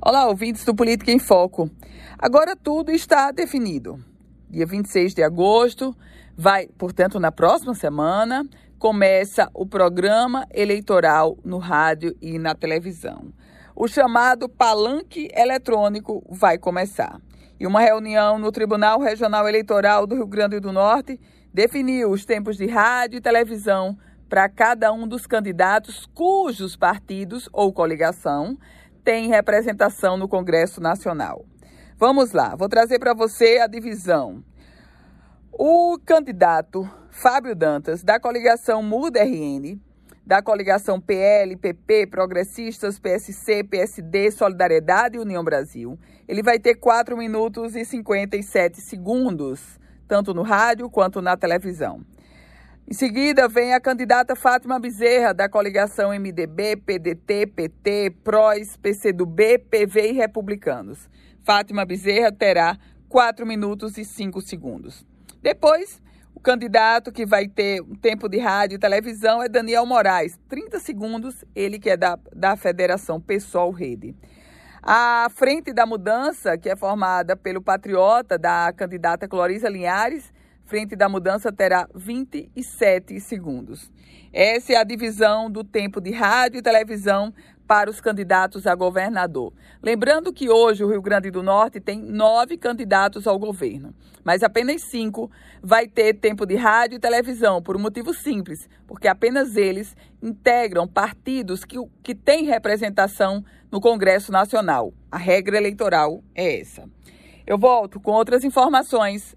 Olá, ouvintes do Política em Foco. Agora tudo está definido. Dia 26 de agosto, vai, portanto, na próxima semana, começa o programa eleitoral no rádio e na televisão. O chamado palanque eletrônico vai começar. E uma reunião no Tribunal Regional Eleitoral do Rio Grande do Norte definiu os tempos de rádio e televisão para cada um dos candidatos cujos partidos ou coligação têm representação no Congresso Nacional. Vamos lá, vou trazer para você a divisão. O candidato Fábio Dantas, da coligação Muda RN, da coligação PL, PP, Progressistas, PSC, PSD, Solidariedade e União Brasil, ele vai ter 4 minutos e 57 segundos, tanto no rádio quanto na televisão. Em seguida, vem a candidata Fátima Bezerra, da coligação MDB, PDT, PT, PROS, PCdoB, PV e Republicanos. Fátima Bezerra terá 4 minutos e 5 segundos. Depois, o candidato que vai ter um tempo de rádio e televisão é Daniel Moraes, 30 segundos, ele que é da, da Federação Pessoal Rede. A Frente da Mudança, que é formada pelo patriota da candidata Clorisa Linhares, Frente da Mudança terá 27 segundos. Essa é a divisão do tempo de rádio e televisão para os candidatos a governador. Lembrando que hoje o Rio Grande do Norte tem nove candidatos ao governo, mas apenas cinco vai ter tempo de rádio e televisão, por um motivo simples, porque apenas eles integram partidos que, que têm representação no Congresso Nacional. A regra eleitoral é essa. Eu volto com outras informações